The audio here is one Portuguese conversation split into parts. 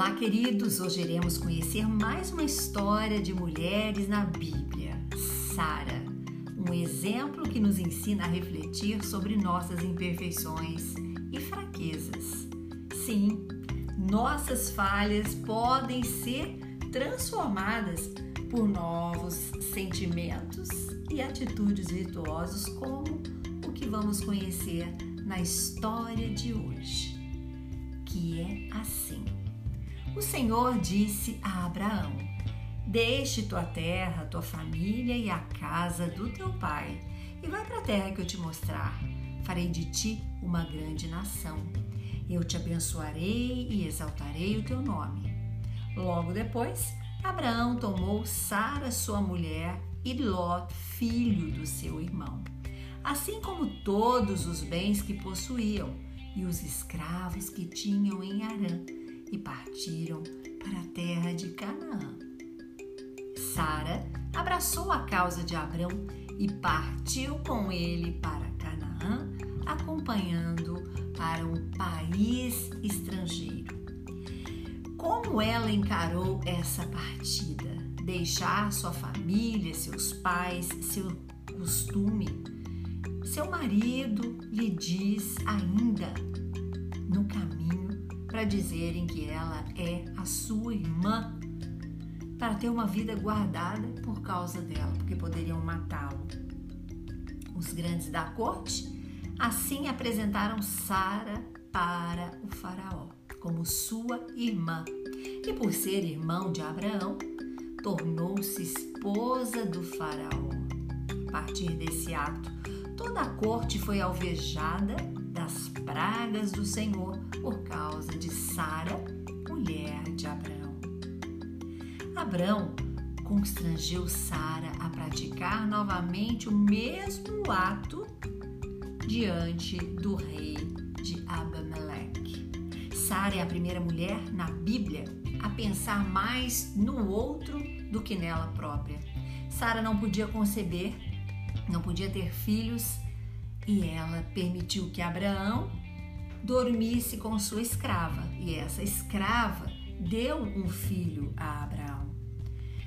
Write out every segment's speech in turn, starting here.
Olá, queridos! Hoje iremos conhecer mais uma história de mulheres na Bíblia. Sara, um exemplo que nos ensina a refletir sobre nossas imperfeições e fraquezas. Sim, nossas falhas podem ser transformadas por novos sentimentos e atitudes virtuosos, como o que vamos conhecer na história de hoje, que é assim. O Senhor disse a Abraão: Deixe tua terra, tua família e a casa do teu pai, e vai para a terra que eu te mostrar. Farei de ti uma grande nação. Eu te abençoarei e exaltarei o teu nome. Logo depois, Abraão tomou Sara, sua mulher, e Lot, filho do seu irmão, assim como todos os bens que possuíam e os escravos que tinham em Arã e partiram para a terra de Canaã. Sara abraçou a causa de Abrão e partiu com ele para Canaã, acompanhando para um país estrangeiro. Como ela encarou essa partida? Deixar sua família, seus pais, seu costume? Seu marido lhe diz ainda no caminho para dizerem que ela é a sua irmã, para ter uma vida guardada por causa dela, porque poderiam matá-lo. Os grandes da corte assim apresentaram Sara para o faraó como sua irmã, e por ser irmão de Abraão, tornou-se esposa do faraó. A partir desse ato, toda a corte foi alvejada das pragas do Senhor por causa de Sara, mulher de Abraão. Abraão constrangeu Sara a praticar novamente o mesmo ato diante do rei de Abameleque. Sara é a primeira mulher na Bíblia a pensar mais no outro do que nela própria. Sara não podia conceber, não podia ter filhos e ela permitiu que Abraão dormisse com sua escrava. E essa escrava deu um filho a Abraão.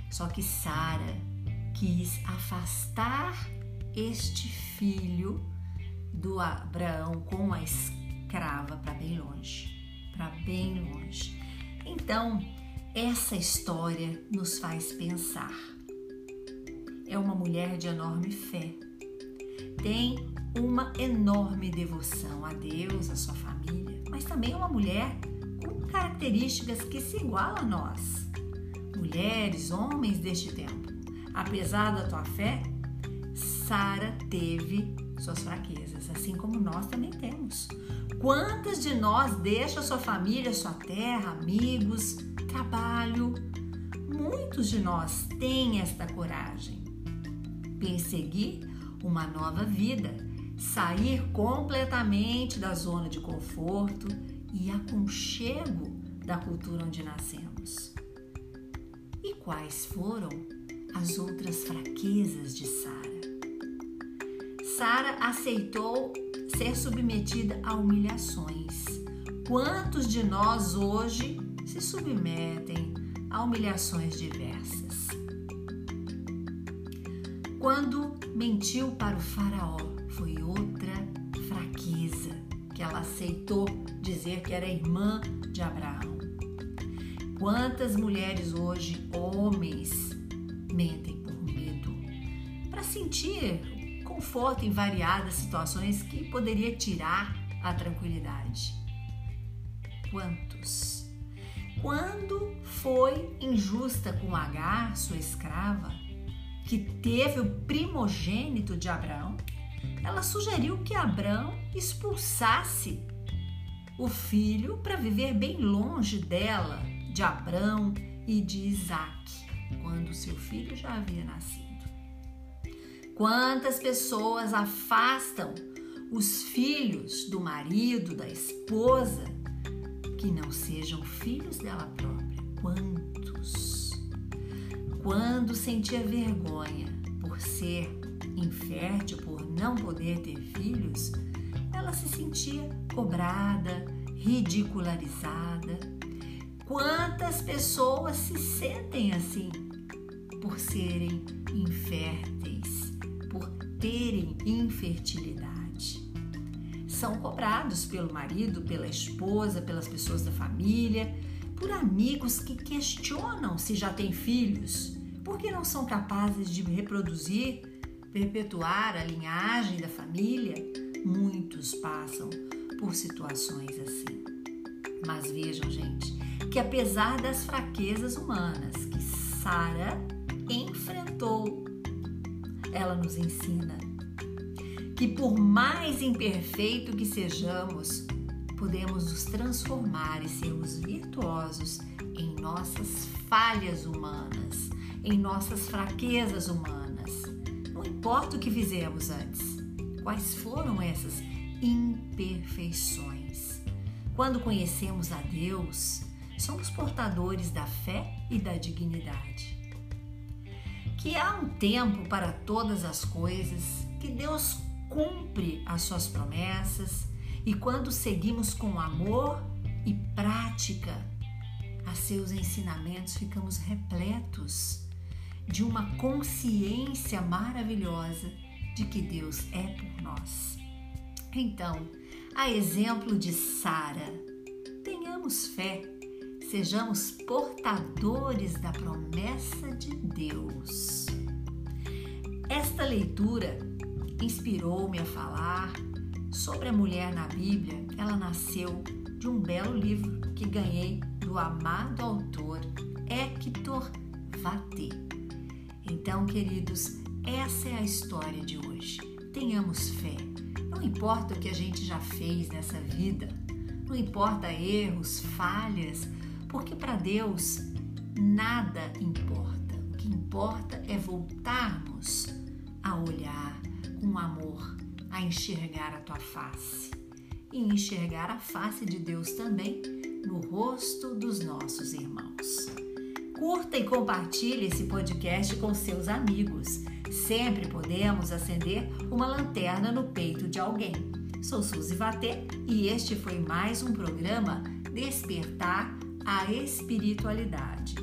Só que Sara quis afastar este filho do Abraão com a escrava para bem longe, para bem longe. Então, essa história nos faz pensar. É uma mulher de enorme fé. Tem uma enorme devoção a Deus, a sua família, mas também uma mulher com características que se igualam a nós. Mulheres, homens deste tempo. Apesar da tua fé, Sara teve suas fraquezas, assim como nós também temos. Quantas de nós deixam sua família, sua terra, amigos, trabalho? Muitos de nós têm esta coragem. Perseguir uma nova vida sair completamente da zona de conforto e aconchego da cultura onde nascemos. E quais foram as outras fraquezas de Sara? Sara aceitou ser submetida a humilhações. Quantos de nós hoje se submetem a humilhações diversas? Quando mentiu para o Faraó, foi outra fraqueza que ela aceitou dizer que era irmã de Abraão. Quantas mulheres hoje, homens, mentem por medo para sentir conforto em variadas situações que poderia tirar a tranquilidade? Quantos? Quando foi injusta com Agar, sua escrava, que teve o primogênito de Abraão? Ela sugeriu que Abraão expulsasse o filho para viver bem longe dela, de Abraão e de Isaac, quando seu filho já havia nascido. Quantas pessoas afastam os filhos do marido, da esposa, que não sejam filhos dela própria? Quantos? Quando sentia vergonha por ser infértil, por não poder ter filhos, ela se sentia cobrada, ridicularizada. Quantas pessoas se sentem assim por serem inférteis, por terem infertilidade? São cobrados pelo marido, pela esposa, pelas pessoas da família, por amigos que questionam se já têm filhos, porque não são capazes de reproduzir, perpetuar a linhagem da família. Muitos passam por situações assim. Mas vejam, gente, que apesar das fraquezas humanas que Sara enfrentou, ela nos ensina que por mais imperfeito que sejamos, podemos nos transformar e sermos virtuosos em nossas falhas humanas, em nossas fraquezas humanas. Não importa o que fizemos antes, quais foram essas imperfeições. Quando conhecemos a Deus, somos portadores da fé e da dignidade. Que há um tempo para todas as coisas, que Deus cumpre as suas promessas e quando seguimos com amor e prática a seus ensinamentos, ficamos repletos de uma consciência maravilhosa de que Deus é por nós. Então, a exemplo de Sara, tenhamos fé, sejamos portadores da promessa de Deus. Esta leitura inspirou-me a falar sobre a mulher na Bíblia, ela nasceu de um belo livro que ganhei do amado autor Hector Vate. Então, queridos, essa é a história de hoje. Tenhamos fé. Não importa o que a gente já fez nessa vida, não importa erros, falhas, porque para Deus nada importa. O que importa é voltarmos a olhar com amor a enxergar a tua face e enxergar a face de Deus também no rosto dos nossos irmãos. Curta e compartilhe esse podcast com seus amigos. Sempre podemos acender uma lanterna no peito de alguém. Sou Suzy Vatê e este foi mais um programa Despertar a Espiritualidade.